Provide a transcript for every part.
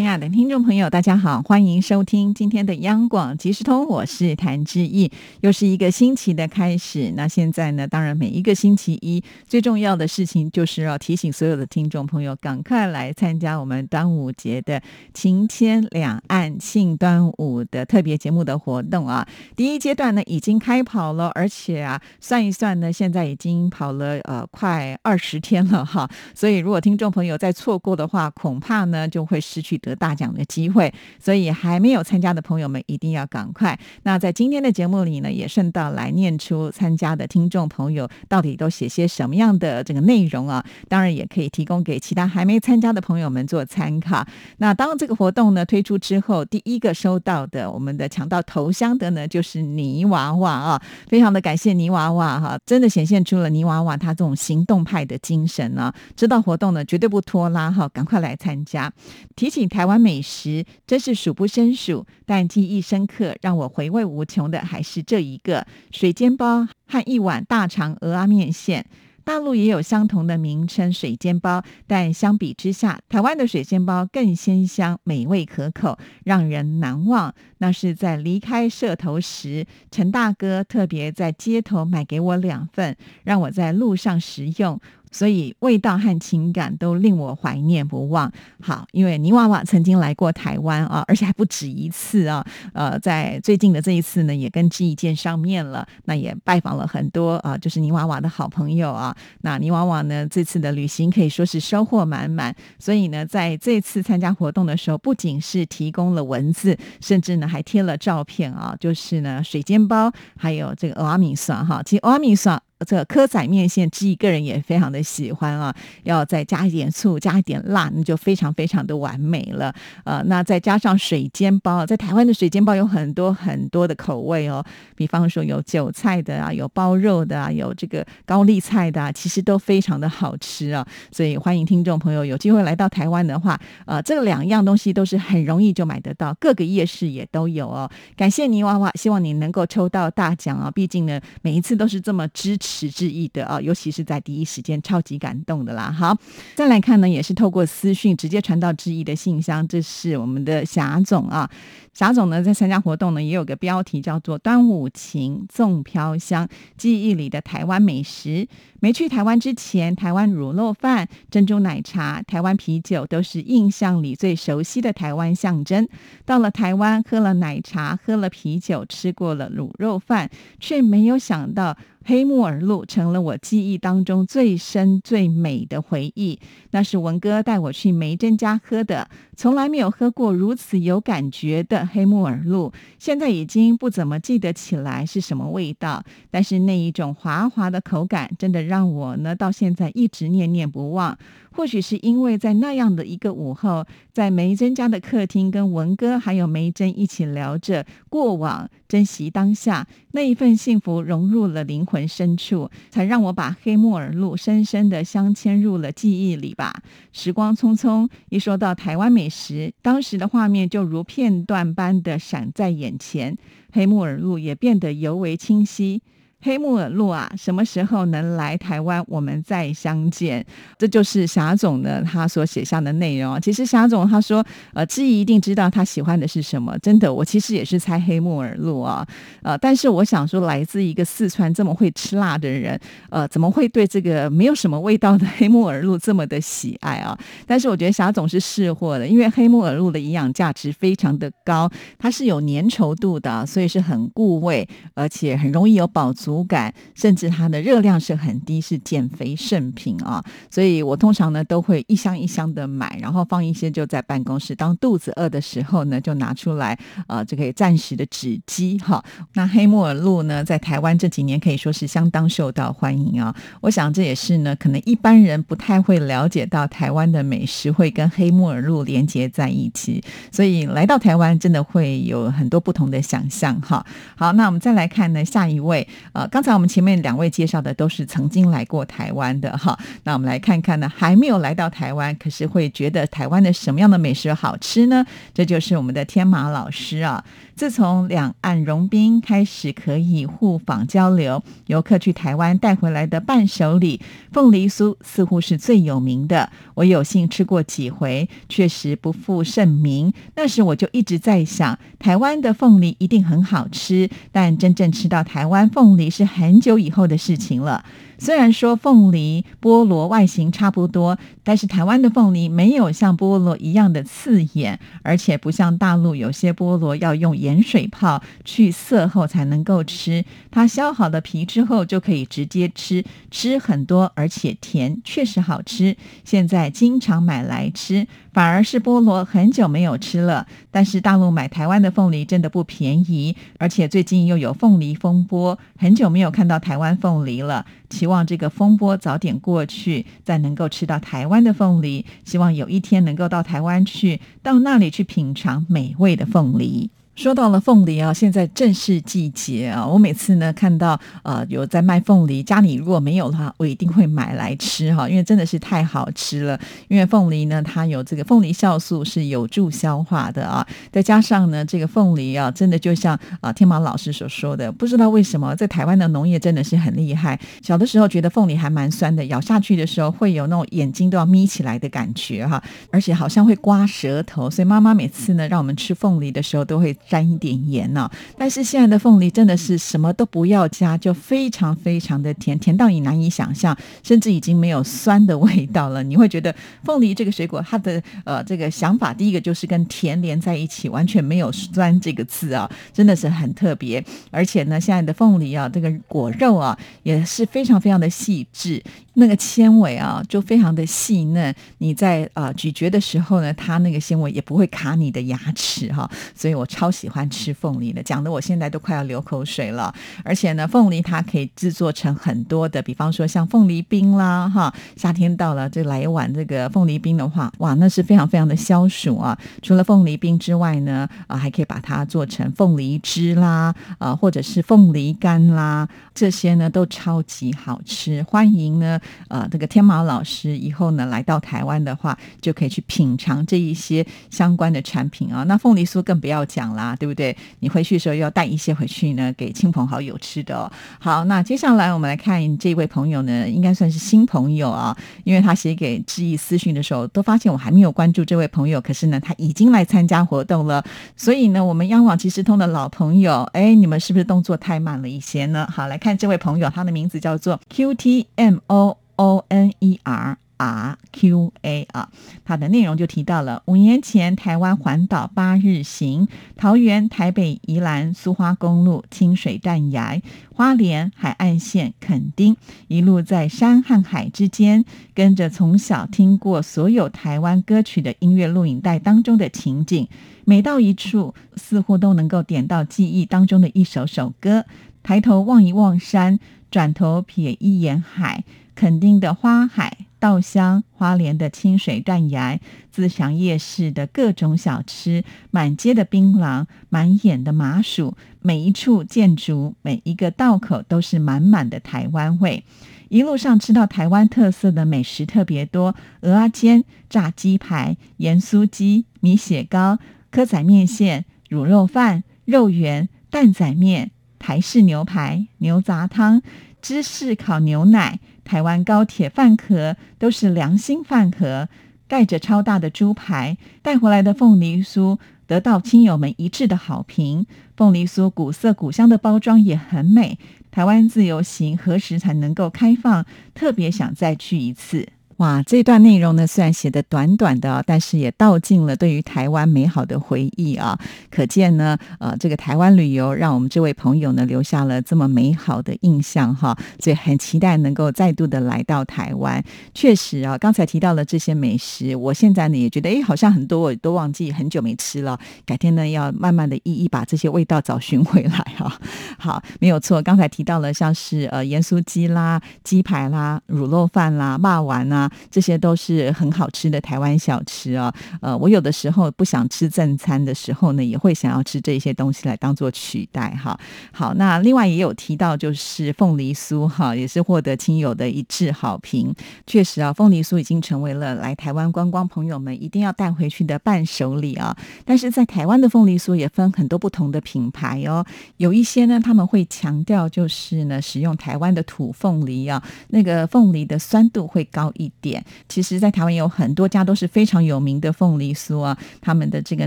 亲爱的听众朋友，大家好，欢迎收听今天的央广即时通，我是谭志毅，又是一个星期的开始。那现在呢，当然每一个星期一最重要的事情就是要提醒所有的听众朋友，赶快来参加我们端午节的晴天两岸庆端午的特别节目的活动啊。第一阶段呢已经开跑了，而且啊算一算呢，现在已经跑了呃快二十天了哈。所以如果听众朋友再错过的话，恐怕呢就会失去大奖的机会，所以还没有参加的朋友们一定要赶快。那在今天的节目里呢，也顺道来念出参加的听众朋友到底都写些什么样的这个内容啊？当然也可以提供给其他还没参加的朋友们做参考。那当这个活动呢推出之后，第一个收到的我们的抢到头香的呢，就是泥娃娃啊，非常的感谢泥娃娃哈，真的显现出了泥娃娃他这种行动派的精神呢。知道活动呢绝对不拖拉哈，赶快来参加。提醒台台湾美食真是数不胜数，但记忆深刻、让我回味无穷的还是这一个水煎包和一碗大肠鹅阿面线。大陆也有相同的名称水煎包，但相比之下，台湾的水煎包更鲜香、美味可口，让人难忘。那是在离开社头时，陈大哥特别在街头买给我两份，让我在路上食用。所以味道和情感都令我怀念不忘。好，因为泥娃娃曾经来过台湾啊，而且还不止一次啊。呃，在最近的这一次呢，也跟志毅见上面了。那也拜访了很多啊，就是泥娃娃的好朋友啊。那泥娃娃呢，这次的旅行可以说是收获满满。所以呢，在这次参加活动的时候，不仅是提供了文字，甚至呢还贴了照片啊，就是呢水煎包，还有这个阿米蒜哈。其实阿米蒜。这个蚵仔面线，自己个人也非常的喜欢啊，要再加一点醋，加一点辣，那就非常非常的完美了。呃，那再加上水煎包，在台湾的水煎包有很多很多的口味哦，比方说有韭菜的啊，有包肉的啊，有这个高丽菜的，啊，其实都非常的好吃啊。所以欢迎听众朋友有机会来到台湾的话，呃，这两样东西都是很容易就买得到，各个夜市也都有哦。感谢泥娃娃，希望你能够抽到大奖啊！毕竟呢，每一次都是这么支持。实质意的啊，尤其是在第一时间，超级感动的啦。好，再来看呢，也是透过私讯直接传到志毅的信箱，这是我们的霞总啊。霞总呢，在参加活动呢，也有个标题叫做“端午情粽飘香”，记忆里的台湾美食。没去台湾之前，台湾卤肉饭、珍珠奶茶、台湾啤酒都是印象里最熟悉的台湾象征。到了台湾，喝了奶茶，喝了啤酒，吃过了卤肉饭，却没有想到。黑木耳露成了我记忆当中最深最美的回忆。那是文哥带我去梅珍家喝的，从来没有喝过如此有感觉的黑木耳露。现在已经不怎么记得起来是什么味道，但是那一种滑滑的口感，真的让我呢到现在一直念念不忘。或许是因为在那样的一个午后，在梅珍家的客厅，跟文哥还有梅珍一起聊着过往，珍惜当下，那一份幸福融入了灵魂深处，才让我把黑木耳露深深的镶嵌入了记忆里吧。时光匆匆，一说到台湾美食，当时的画面就如片段般的闪在眼前，黑木耳露也变得尤为清晰。黑木耳露啊，什么时候能来台湾？我们再相见。这就是霞总呢他所写下的内容啊。其实霞总他说，呃，志毅一定知道他喜欢的是什么。真的，我其实也是猜黑木耳露啊。呃，但是我想说，来自一个四川这么会吃辣的人，呃，怎么会对这个没有什么味道的黑木耳露这么的喜爱啊？但是我觉得霞总是识货的，因为黑木耳露的营养价值非常的高，它是有粘稠度的，所以是很固味，而且很容易有饱足。口感，甚至它的热量是很低，是减肥圣品啊！所以我通常呢都会一箱一箱的买，然后放一些就在办公室，当肚子饿的时候呢就拿出来，呃，就可以暂时的止饥哈。那黑木耳露呢，在台湾这几年可以说是相当受到欢迎啊！我想这也是呢，可能一般人不太会了解到台湾的美食会跟黑木耳露连接在一起，所以来到台湾真的会有很多不同的想象哈。好，那我们再来看呢，下一位。刚才我们前面两位介绍的都是曾经来过台湾的哈，那我们来看看呢，还没有来到台湾，可是会觉得台湾的什么样的美食好吃呢？这就是我们的天马老师啊。自从两岸融冰开始，可以互访交流，游客去台湾带回来的伴手礼凤梨酥似乎是最有名的。我有幸吃过几回，确实不负盛名。那时我就一直在想，台湾的凤梨一定很好吃，但真正吃到台湾凤梨是很久以后的事情了。虽然说凤梨、菠萝外形差不多，但是台湾的凤梨没有像菠萝一样的刺眼，而且不像大陆有些菠萝要用盐水泡去色后才能够吃，它削好的皮之后就可以直接吃，吃很多而且甜，确实好吃。现在经常买来吃，反而是菠萝很久没有吃了。但是大陆买台湾的凤梨真的不便宜，而且最近又有凤梨风波，很久没有看到台湾凤梨了。期望这个风波早点过去，再能够吃到台湾的凤梨。希望有一天能够到台湾去，到那里去品尝美味的凤梨。说到了凤梨啊，现在正是季节啊。我每次呢看到呃有在卖凤梨，家里如果没有的话，我一定会买来吃哈，因为真的是太好吃了。因为凤梨呢，它有这个凤梨酵素，是有助消化的啊。再加上呢，这个凤梨啊，真的就像啊天马老师所说的，不知道为什么在台湾的农业真的是很厉害。小的时候觉得凤梨还蛮酸的，咬下去的时候会有那种眼睛都要眯起来的感觉哈，而且好像会刮舌头。所以妈妈每次呢让我们吃凤梨的时候都会。沾一点盐呢，但是现在的凤梨真的是什么都不要加，就非常非常的甜，甜到你难以想象，甚至已经没有酸的味道了。你会觉得凤梨这个水果，它的呃这个想法，第一个就是跟甜连在一起，完全没有酸这个字啊，真的是很特别。而且呢，现在的凤梨啊，这个果肉啊也是非常非常的细致。那个纤维啊，就非常的细嫩。你在呃咀嚼的时候呢，它那个纤维也不会卡你的牙齿哈。所以我超喜欢吃凤梨的，讲的我现在都快要流口水了。而且呢，凤梨它可以制作成很多的，比方说像凤梨冰啦哈。夏天到了，就来一碗这个凤梨冰的话，哇，那是非常非常的消暑啊。除了凤梨冰之外呢，啊，还可以把它做成凤梨汁啦，啊，或者是凤梨干啦，这些呢都超级好吃。欢迎呢。呃，这个天马老师以后呢来到台湾的话，就可以去品尝这一些相关的产品啊。那凤梨酥更不要讲了啦，对不对？你回去的时候要带一些回去呢，给亲朋好友吃的。哦。好，那接下来我们来看这位朋友呢，应该算是新朋友啊，因为他写给志毅私讯的时候，都发现我还没有关注这位朋友，可是呢，他已经来参加活动了。所以呢，我们央广即时通的老朋友，哎，你们是不是动作太慢了一些呢？好，来看这位朋友，他的名字叫做 QTMO。O N E R R Q A 啊，它的内容就提到了五年前台湾环岛八日行，桃园、台北、宜兰、苏花公路、清水断崖、花莲海岸线、垦丁，一路在山和海之间，跟着从小听过所有台湾歌曲的音乐录影带当中的情景，每到一处，似乎都能够点到记忆当中的一首首歌。抬头望一望山，转头瞥一眼海。垦丁的花海、稻香、花莲的清水断崖、自强夜市的各种小吃、满街的槟榔、满眼的麻薯，每一处建筑、每一个道口都是满满的台湾味。一路上吃到台湾特色的美食特别多：鹅阿煎、炸鸡排、盐酥鸡、米血糕、蚵仔面线、卤肉饭、肉圆、蛋仔面、台式牛排、牛杂汤、芝士烤牛奶。台湾高铁饭盒都是良心饭盒，盖着超大的猪排，带回来的凤梨酥得到亲友们一致的好评。凤梨酥古色古香的包装也很美。台湾自由行何时才能够开放？特别想再去一次。哇，这段内容呢，虽然写的短短的，但是也道尽了对于台湾美好的回忆啊！可见呢，呃，这个台湾旅游让我们这位朋友呢留下了这么美好的印象哈，所以很期待能够再度的来到台湾。确实啊，刚才提到了这些美食，我现在呢也觉得，哎，好像很多我都忘记很久没吃了，改天呢要慢慢的一一把这些味道找寻回来哈。好，没有错，刚才提到了像是呃盐酥鸡啦、鸡排啦、卤肉饭啦、骂丸啊。这些都是很好吃的台湾小吃啊。呃，我有的时候不想吃正餐的时候呢，也会想要吃这些东西来当做取代哈。好，那另外也有提到就是凤梨酥哈，也是获得亲友的一致好评。确实啊，凤梨酥已经成为了来台湾观光朋友们一定要带回去的伴手礼啊。但是在台湾的凤梨酥也分很多不同的品牌哦，有一些呢他们会强调就是呢使用台湾的土凤梨啊，那个凤梨的酸度会高一点。其实，在台湾有很多家都是非常有名的凤梨酥啊，他们的这个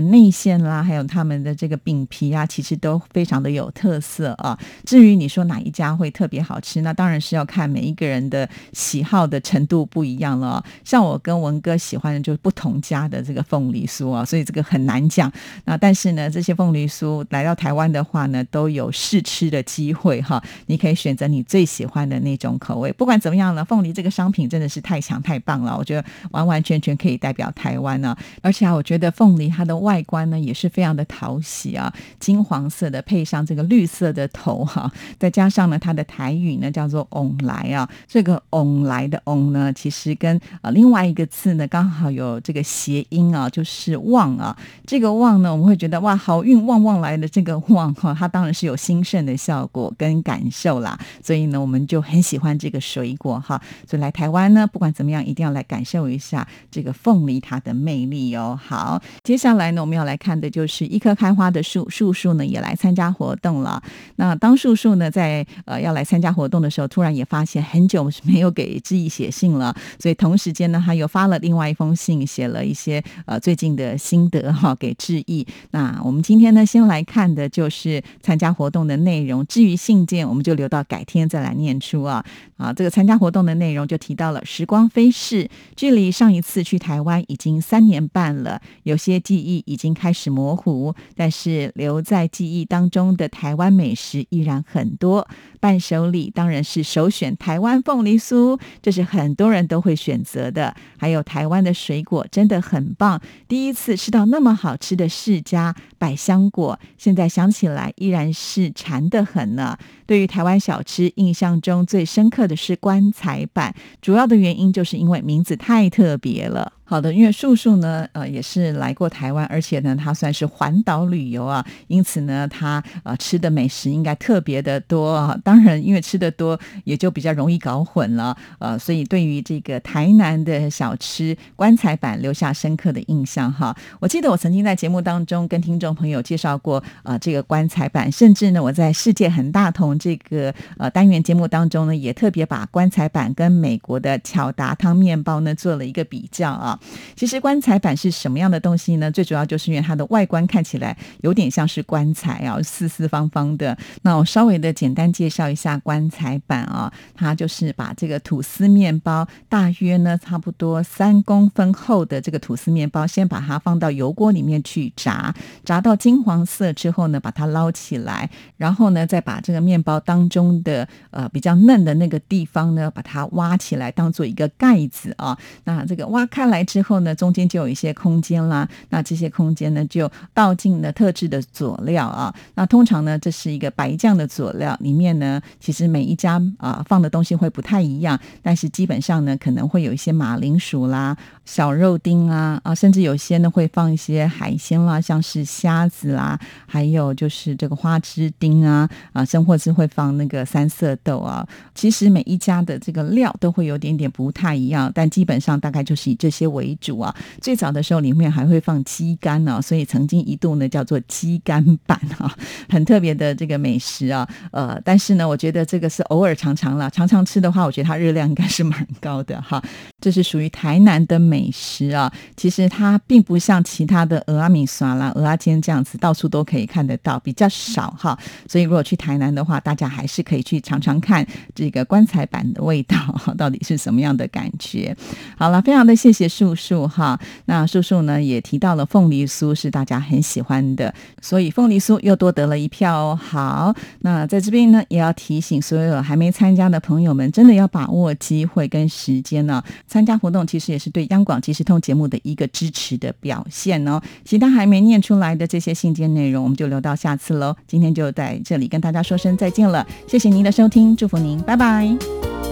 内馅啦，还有他们的这个饼皮啊，其实都非常的有特色啊。至于你说哪一家会特别好吃，那当然是要看每一个人的喜好的程度不一样了。像我跟文哥喜欢的就是不同家的这个凤梨酥啊，所以这个很难讲。那但是呢，这些凤梨酥来到台湾的话呢，都有试吃的机会哈。你可以选择你最喜欢的那种口味。不管怎么样呢，凤梨这个商品真的是太强太棒了，我觉得完完全全可以代表台湾呢。而且啊，我觉得凤梨它的外观呢也是非常的讨喜啊，金黄色的配上这个绿色的头哈，再加上呢它的台语呢叫做“翁来”啊，这个“翁来”的“翁”呢，其实跟啊另外一个字呢刚好有这个谐音啊，就是“旺”啊，这个。旺呢，我们会觉得哇，好运旺旺来的这个旺哈，它当然是有兴盛的效果跟感受啦。所以呢，我们就很喜欢这个水果哈。所以来台湾呢，不管怎么样，样一定要来感受一下这个凤梨它的魅力哦。好，接下来呢，我们要来看的就是一棵开花的树，树树呢也来参加活动了。那当树树呢在呃要来参加活动的时候，突然也发现很久没有给志毅写信了，所以同时间呢，他又发了另外一封信，写了一些呃最近的心得哈给。志毅。那我们今天呢，先来看的就是参加活动的内容。至于信件，我们就留到改天再来念出啊。啊，这个参加活动的内容就提到了时光飞是，距离上一次去台湾已经三年半了，有些记忆已经开始模糊，但是留在记忆当中的台湾美食依然很多。伴手礼当然是首选台湾凤梨酥，这是很多人都会选择的。还有台湾的水果真的很棒，第一次吃到那么好吃的世家百香果，现在想起来依然是馋得很呢。对于台湾小吃，印象中最深刻的是棺材板，主要的原因就是因为名字太特别了。好的，因为树树呢，呃，也是来过台湾，而且呢，他算是环岛旅游啊，因此呢，他呃吃的美食应该特别的多啊。当然，因为吃的多，也就比较容易搞混了，呃，所以对于这个台南的小吃棺材板留下深刻的印象哈。我记得我曾经在节目当中跟听众朋友介绍过呃，这个棺材板，甚至呢，我在世界很大同这个呃单元节目当中呢，也特别把棺材板跟美国的巧达汤面包呢做了一个比较啊。其实棺材板是什么样的东西呢？最主要就是因为它的外观看起来有点像是棺材啊，四四方方的。那我稍微的简单介绍一下棺材板啊，它就是把这个吐司面包，大约呢差不多三公分厚的这个吐司面包，先把它放到油锅里面去炸，炸到金黄色之后呢，把它捞起来，然后呢再把这个面包当中的呃比较嫩的那个地方呢，把它挖起来当做一个盖子啊。那这个挖开来。之后呢，中间就有一些空间啦。那这些空间呢，就倒进了特制的佐料啊。那通常呢，这是一个白酱的佐料，里面呢，其实每一家啊放的东西会不太一样，但是基本上呢，可能会有一些马铃薯啦、小肉丁啊啊，甚至有些呢会放一些海鲜啦，像是虾子啦，还有就是这个花枝丁啊啊，甚或是会放那个三色豆啊。其实每一家的这个料都会有点点不太一样，但基本上大概就是以这些。为主啊，最早的时候里面还会放鸡肝呢，所以曾经一度呢叫做鸡肝板啊，很特别的这个美食啊。呃，但是呢，我觉得这个是偶尔尝尝了，常常吃的话，我觉得它热量应该是蛮高的哈。这是属于台南的美食啊，其实它并不像其他的鹅阿米刷啦、鹅阿煎这样子到处都可以看得到，比较少哈。所以如果去台南的话，大家还是可以去尝尝看这个棺材板的味道 到底是什么样的感觉。好了，非常的谢谢叔。叔哈，那叔叔呢也提到了凤梨酥是大家很喜欢的，所以凤梨酥又多得了一票哦。好，那在这边呢也要提醒所有还没参加的朋友们，真的要把握机会跟时间呢。参加活动其实也是对央广即时通节目的一个支持的表现哦。其他还没念出来的这些信件内容，我们就留到下次喽。今天就在这里跟大家说声再见了，谢谢您的收听，祝福您，拜拜。